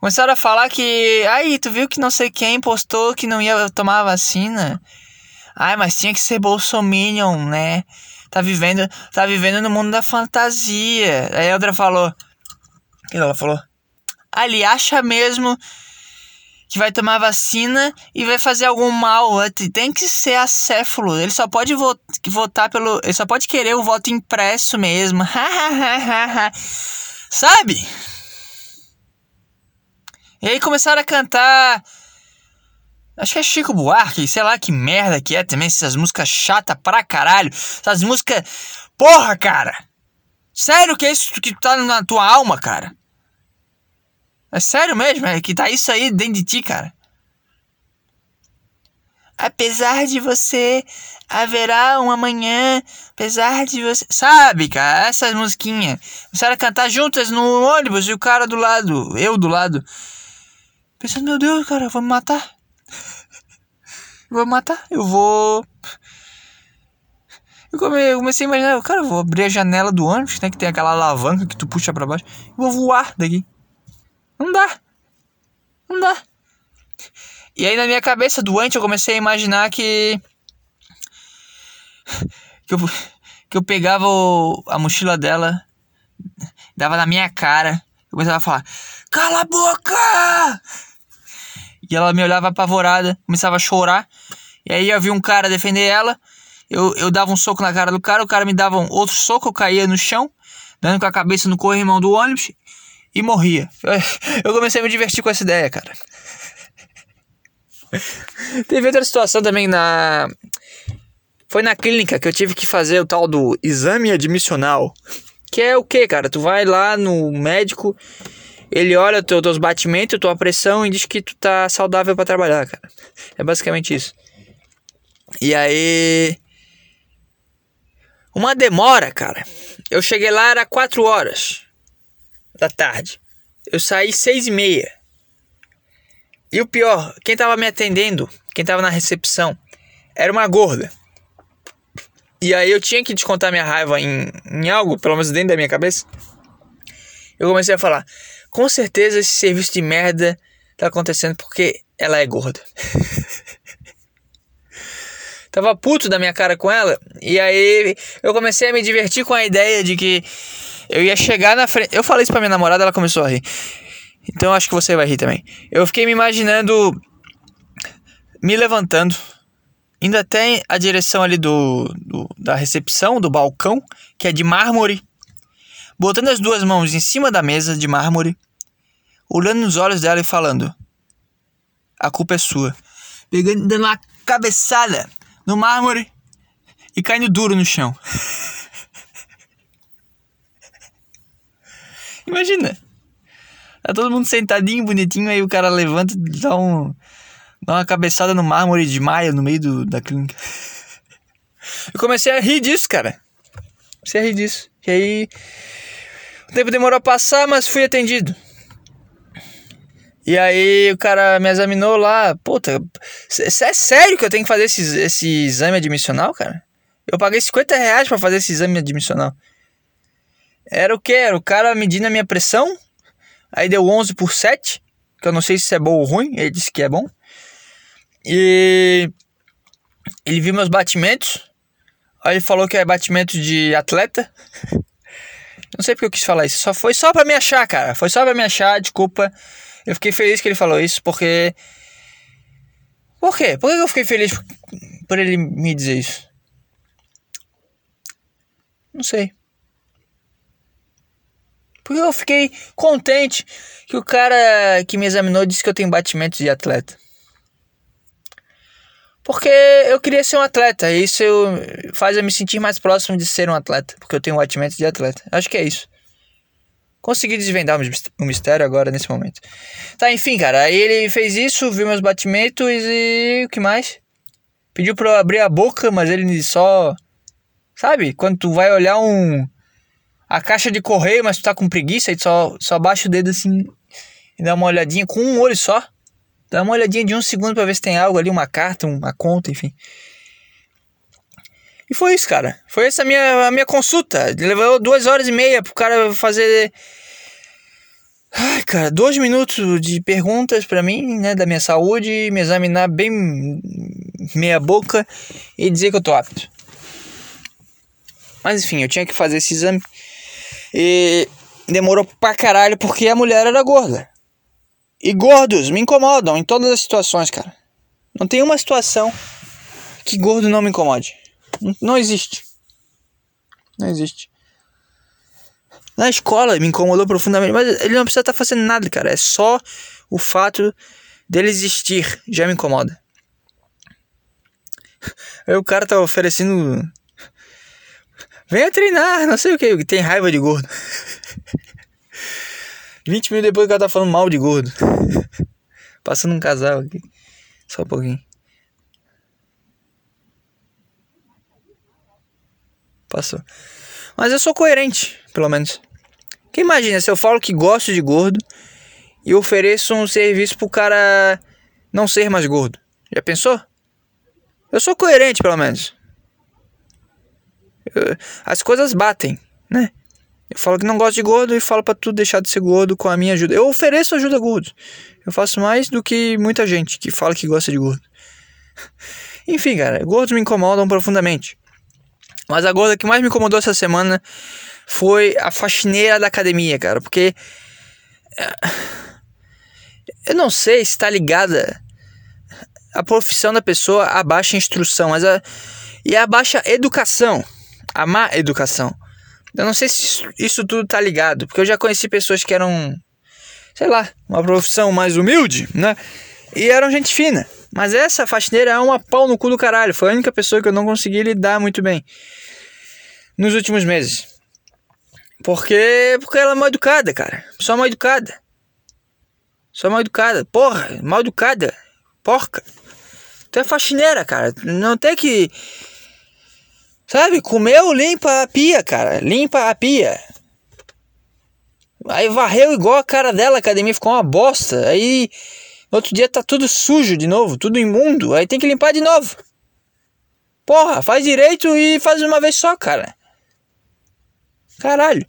Começaram a falar que. Aí, tu viu que não sei quem postou que não ia tomar a vacina? Ai, mas tinha que ser Bolsominion, né? Tá vivendo, tá vivendo no mundo da fantasia. Aí a outra falou. O que ela falou? Ele acha mesmo que vai tomar vacina e vai fazer algum mal. Tem que ser acéfalo. Ele só pode votar pelo. Ele só pode querer o voto impresso mesmo. Sabe? E aí começaram a cantar. Acho que é Chico Buarque, sei lá que merda que é também, essas músicas chata pra caralho. Essas músicas. Porra, cara! Sério que é isso que tá na tua alma, cara? É sério mesmo, é que tá isso aí dentro de ti, cara. Apesar de você, haverá um amanhã. Apesar de você. Sabe, cara, essas musiquinhas. Começaram a cantar juntas no ônibus e o cara do lado, eu do lado. Pensando, meu Deus, cara, vou me matar. Vou me matar, eu vou. Eu comecei a imaginar, cara, eu vou abrir a janela do ônibus, né? Que tem aquela alavanca que tu puxa pra baixo. Eu vou voar daqui. Não dá. Não dá. E aí na minha cabeça doente eu comecei a imaginar que. Que eu, que eu pegava o, a mochila dela, dava na minha cara, eu começava a falar: Cala a boca! E ela me olhava apavorada, começava a chorar. E aí eu vi um cara defender ela. Eu, eu dava um soco na cara do cara, o cara me dava um outro soco, eu caía no chão, dando com a cabeça no corrimão do ônibus e morria. Eu comecei a me divertir com essa ideia, cara. Teve outra situação também na. Foi na clínica que eu tive que fazer o tal do exame admissional. Que é o que, cara? Tu vai lá no médico, ele olha teu, teus batimentos, tua pressão e diz que tu tá saudável para trabalhar, cara. É basicamente isso. E aí. Uma demora, cara. Eu cheguei lá, era 4 horas da tarde. Eu saí seis e meia. E o pior, quem tava me atendendo, quem tava na recepção, era uma gorda. E aí eu tinha que descontar minha raiva em, em algo, pelo menos dentro da minha cabeça. Eu comecei a falar, com certeza esse serviço de merda tá acontecendo porque ela é gorda. Tava puto da minha cara com ela. E aí eu comecei a me divertir com a ideia de que eu ia chegar na frente. Eu falei isso pra minha namorada, ela começou a rir. Então acho que você vai rir também. Eu fiquei me imaginando me levantando, indo até a direção ali do, do, da recepção, do balcão, que é de mármore, botando as duas mãos em cima da mesa de mármore, olhando nos olhos dela e falando: A culpa é sua. Pegando, dando uma cabeçada no mármore e caindo duro no chão. Imagina. Tá todo mundo sentadinho, bonitinho, aí o cara levanta e dá, um, dá uma cabeçada no mármore de maia no meio do, da clínica. Eu comecei a rir disso, cara. Comecei a rir disso. E aí. O tempo demorou a passar, mas fui atendido. E aí o cara me examinou lá. Puta, é sério que eu tenho que fazer esse, esse exame admissional, cara? Eu paguei 50 reais pra fazer esse exame admissional. Era o que? Era o cara medindo a minha pressão. Aí deu 11 por 7. Que eu não sei se isso é bom ou ruim. Ele disse que é bom. E ele viu meus batimentos. Aí ele falou que é batimento de atleta. Não sei porque eu quis falar isso. Só foi só pra me achar, cara. Foi só pra me achar, desculpa. Eu fiquei feliz que ele falou isso porque. Por quê? Por que eu fiquei feliz por ele me dizer isso? Não sei. Porque eu fiquei contente que o cara que me examinou disse que eu tenho batimentos de atleta. Porque eu queria ser um atleta, e isso eu, faz eu me sentir mais próximo de ser um atleta, porque eu tenho batimentos de atleta. Acho que é isso. Consegui desvendar o mistério agora nesse momento. Tá, enfim, cara, aí ele fez isso, viu meus batimentos e o que mais? Pediu pra eu abrir a boca, mas ele só. Sabe? Quando tu vai olhar um a caixa de correio, mas tu tá com preguiça e só, só baixa o dedo assim e dá uma olhadinha com um olho só. Dá uma olhadinha de um segundo para ver se tem algo ali, uma carta, uma conta, enfim. E foi isso, cara. Foi essa a minha, a minha consulta. Levou duas horas e meia pro cara fazer. Ai, cara, dois minutos de perguntas para mim, né, da minha saúde, me examinar bem meia boca e dizer que eu tô apto. Mas enfim, eu tinha que fazer esse exame. E demorou pra caralho porque a mulher era gorda. E gordos me incomodam em todas as situações, cara. Não tem uma situação que gordo não me incomode. Não existe. Não existe. Na escola me incomodou profundamente, mas ele não precisa estar tá fazendo nada, cara. É só o fato dele existir já me incomoda. Aí o cara tá oferecendo Venha treinar, não sei o que, tem raiva de gordo. 20 minutos depois o cara tá falando mal de gordo. Passando um casal aqui. Só um pouquinho. Passou. Mas eu sou coerente, pelo menos. Que imagina se eu falo que gosto de gordo e ofereço um serviço pro cara não ser mais gordo. Já pensou? Eu sou coerente, pelo menos as coisas batem, né? Eu falo que não gosto de gordo e falo para tu deixar de ser gordo com a minha ajuda. Eu ofereço ajuda a. Eu faço mais do que muita gente que fala que gosta de gordo. Enfim, cara, gordos me incomodam profundamente. Mas a gorda que mais me incomodou essa semana foi a faxineira da academia, cara, porque eh, eu não sei se tá ligada a profissão da pessoa a baixa instrução, mas a e a baixa educação a má educação. Eu não sei se isso tudo tá ligado, porque eu já conheci pessoas que eram, sei lá, uma profissão mais humilde, né? E eram gente fina. Mas essa faxineira é uma pau no cu do caralho. Foi a única pessoa que eu não consegui lidar muito bem nos últimos meses. Porque, porque ela é mal educada, cara. Só mal educada. Só mal educada. Porra, mal educada. Porca. Tu é faxineira, cara. Não tem que Sabe? Comeu, limpa a pia, cara. Limpa a pia. Aí varreu igual a cara dela, a academia ficou uma bosta. Aí outro dia tá tudo sujo de novo, tudo imundo. Aí tem que limpar de novo. Porra, faz direito e faz uma vez só, cara. Caralho.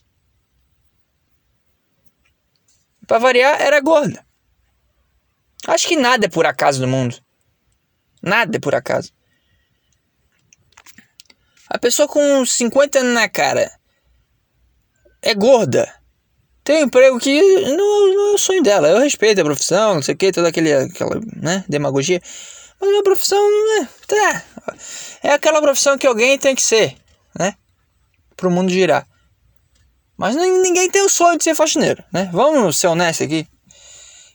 Pra variar, era gorda. Acho que nada é por acaso no mundo. Nada é por acaso. A pessoa com 50 anos na cara é gorda. Tem um emprego que não, não é o sonho dela. Eu respeito a profissão, não sei o que, toda aquele, aquela né, demagogia. Mas uma profissão. Né, tá, é aquela profissão que alguém tem que ser, né? Pro mundo girar. Mas ninguém tem o sonho de ser faxineiro, né? Vamos ser honestos aqui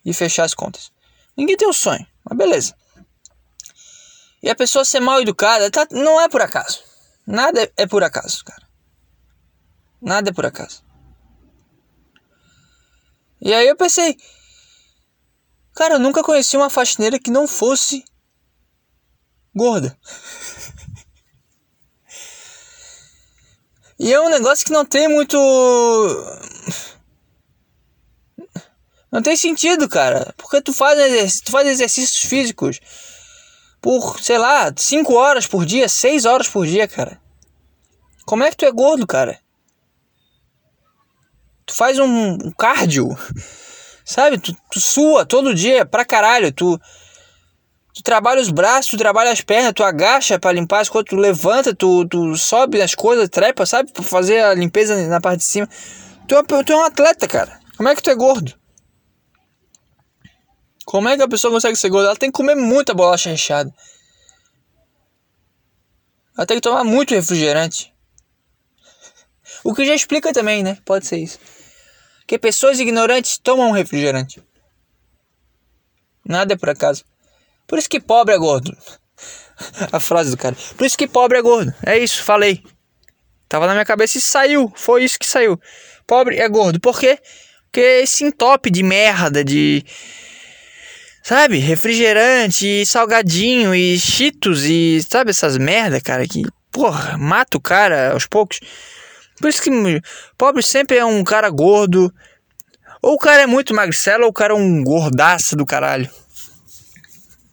e fechar as contas. Ninguém tem o sonho, mas beleza. E a pessoa ser mal educada tá, não é por acaso. Nada é, por acaso, cara. Nada é por acaso. E aí eu pensei, cara, eu nunca conheci uma faxineira que não fosse gorda. E é um negócio que não tem muito. Não tem sentido, cara. Porque tu faz, tu faz exercícios físicos por, sei lá, 5 horas por dia, 6 horas por dia, cara. Como é que tu é gordo, cara? Tu faz um, um cardio, sabe? Tu, tu sua todo dia pra caralho. Tu, Tu trabalha os braços, tu trabalha as pernas, tu agacha para limpar as coisas, tu levanta, tu, tu sobe as coisas, trepa, sabe? Pra fazer a limpeza na parte de cima. Tu é, tu é um atleta, cara. Como é que tu é gordo? Como é que a pessoa consegue ser gorda? Ela tem que comer muita bolacha recheada. Ela tem que tomar muito refrigerante. O que já explica também, né? Pode ser isso. Que pessoas ignorantes tomam refrigerante. Nada é por acaso. Por isso que pobre é gordo. A frase do cara. Por isso que pobre é gordo. É isso, falei. Tava na minha cabeça e saiu. Foi isso que saiu. Pobre é gordo. Por quê? Porque esse entope de merda, de. Sabe? Refrigerante, salgadinho e cheetos e. Sabe essas merda, cara? Que. Porra, mata o cara aos poucos. Por isso que. Pobre sempre é um cara gordo. Ou o cara é muito magricelo ou o cara é um gordaço do caralho.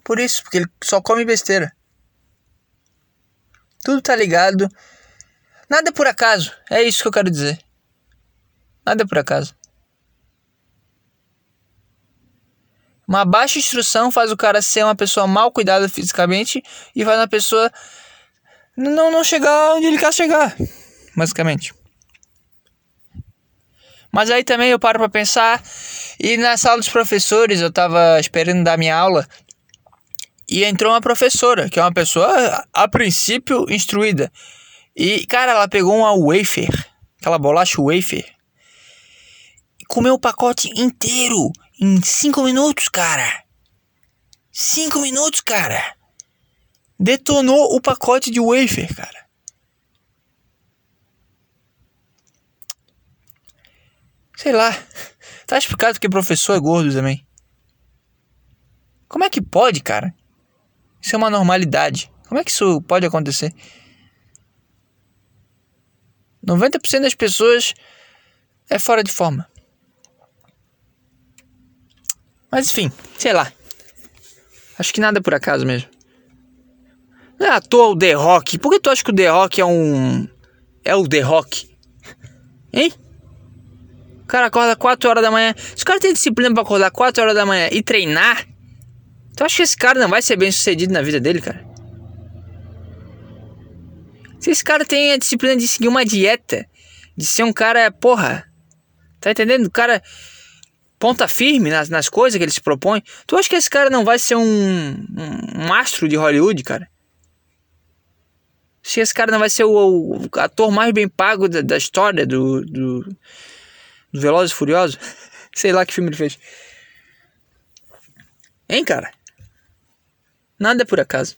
Por isso, porque ele só come besteira. Tudo tá ligado. Nada é por acaso. É isso que eu quero dizer. Nada é por acaso. Uma baixa instrução faz o cara ser uma pessoa mal cuidada fisicamente e faz uma pessoa não, não chegar onde ele quer chegar, basicamente. Mas aí também eu paro para pensar e na sala dos professores eu tava esperando dar minha aula e entrou uma professora, que é uma pessoa, a princípio, instruída. E, cara, ela pegou uma wafer, aquela bolacha wafer, e comeu o pacote inteiro em 5 minutos, cara. 5 minutos, cara. Detonou o pacote de wafer, cara. Sei lá. Tá explicado que professor é gordo também. Como é que pode, cara? Isso é uma normalidade. Como é que isso pode acontecer? 90% das pessoas é fora de forma. Mas enfim, sei lá. Acho que nada é por acaso mesmo. Não é à toa o The Rock. Por que tu acha que o The Rock é um. É o The Rock? Hein? O cara acorda 4 horas da manhã. Se o cara tem disciplina pra acordar 4 horas da manhã e treinar, Tu acha que esse cara não vai ser bem sucedido na vida dele, cara? Se esse cara tem a disciplina de seguir uma dieta, de ser um cara, porra, tá entendendo? O cara ponta firme nas, nas coisas que ele se propõe. Tu acha que esse cara não vai ser um, um, astro de Hollywood, cara? Se esse cara não vai ser o, o ator mais bem pago da, da história do, do, do Velozes e Furiosos? Sei lá que filme ele fez. Hein, cara? Nada é por acaso.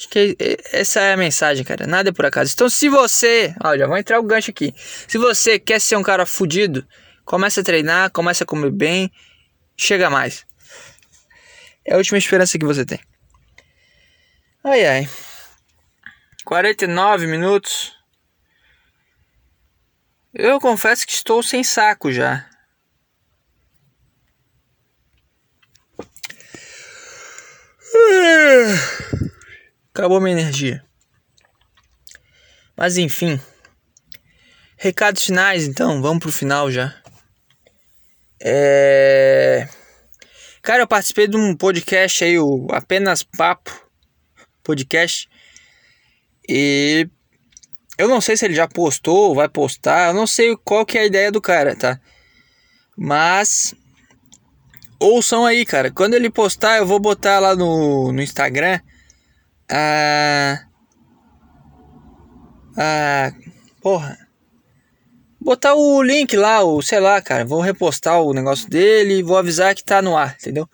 Acho que essa é a mensagem, cara. Nada é por acaso. Então, se você. Olha, vou entrar o gancho aqui. Se você quer ser um cara fudido, começa a treinar, começa a comer bem, chega mais. É a última esperança que você tem. Ai ai. 49 minutos. Eu confesso que estou sem saco já. Acabou minha energia. Mas enfim. Recados finais, então, vamos pro final já. É... Cara, eu participei de um podcast aí, o Apenas Papo Podcast. E eu não sei se ele já postou, vai postar, eu não sei qual que é a ideia do cara, tá? Mas ouçam aí, cara. Quando ele postar, eu vou botar lá no, no Instagram. Ah. Ah. Porra. Botar o link lá, o sei lá, cara. Vou repostar o negócio dele. Vou avisar que tá no ar, entendeu?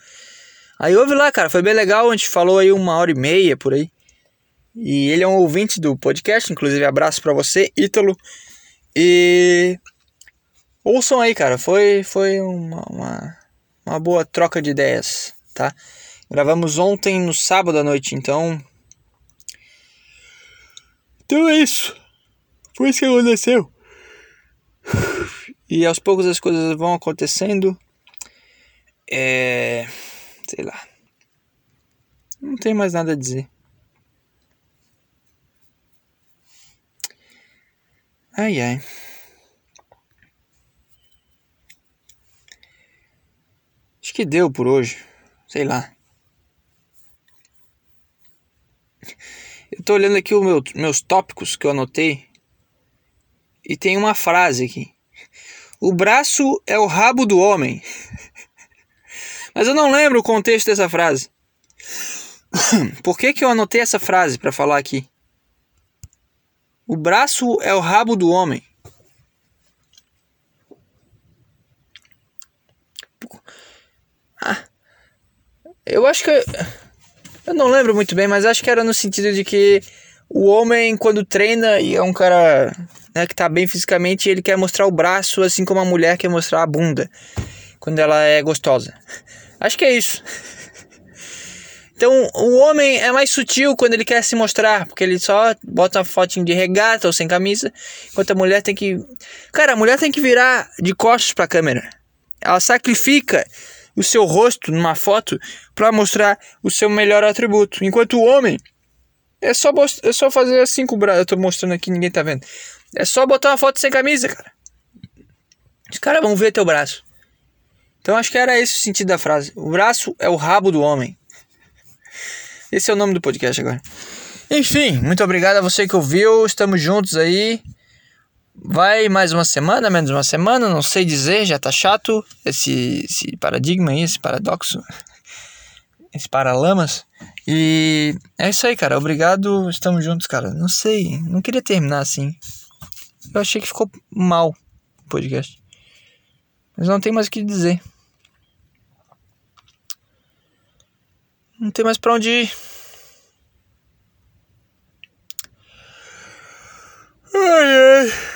Aí ouve lá, cara. Foi bem legal. A gente falou aí uma hora e meia por aí. E ele é um ouvinte do podcast. Inclusive, abraço para você, Ítalo. E. Ouçam aí, cara. Foi, foi uma, uma uma boa troca de ideias, tá? Gravamos ontem no sábado à noite, então. Então é isso. Foi isso que aconteceu. E aos poucos as coisas vão acontecendo. É. Sei lá. Não tem mais nada a dizer. Ai ai. Acho que deu por hoje. Sei lá. Tô olhando aqui os meu, meus tópicos que eu anotei. E tem uma frase aqui. O braço é o rabo do homem. Mas eu não lembro o contexto dessa frase. Por que, que eu anotei essa frase para falar aqui? O braço é o rabo do homem. Ah, eu acho que. Eu não lembro muito bem, mas acho que era no sentido de que o homem, quando treina e é um cara né, que tá bem fisicamente, ele quer mostrar o braço, assim como a mulher quer mostrar a bunda quando ela é gostosa. Acho que é isso. Então, o homem é mais sutil quando ele quer se mostrar, porque ele só bota uma fotinho de regata ou sem camisa, enquanto a mulher tem que. Cara, a mulher tem que virar de costas pra câmera. Ela sacrifica o seu rosto numa foto para mostrar o seu melhor atributo. Enquanto o homem é só, é só fazer assim com o braço. Eu tô mostrando aqui, ninguém tá vendo. É só botar uma foto sem camisa, cara. Os caras vão ver teu braço. Então acho que era esse o sentido da frase. O braço é o rabo do homem. Esse é o nome do podcast agora. Enfim, muito obrigado a você que ouviu. Estamos juntos aí. Vai mais uma semana, menos uma semana, não sei dizer, já tá chato esse, esse paradigma aí, esse paradoxo, esse paralamas. E é isso aí, cara. Obrigado, estamos juntos, cara. Não sei, não queria terminar assim. Eu achei que ficou mal o podcast. Mas não tem mais o que dizer. Não tem mais pra onde ir. Ai, ai.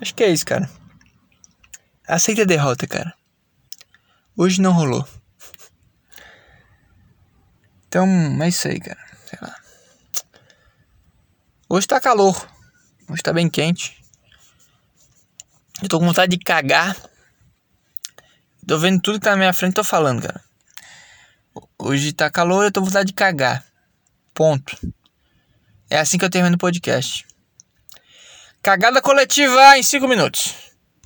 Acho que é isso, cara. Aceita a derrota, cara. Hoje não rolou. Então, é isso aí, cara. Sei lá. Hoje tá calor. Hoje tá bem quente. Eu tô com vontade de cagar. Tô vendo tudo que tá na minha frente, tô falando, cara. Hoje tá calor, eu tô com vontade de cagar. Ponto. É assim que eu termino o podcast. Cagada coletiva em 5 minutos.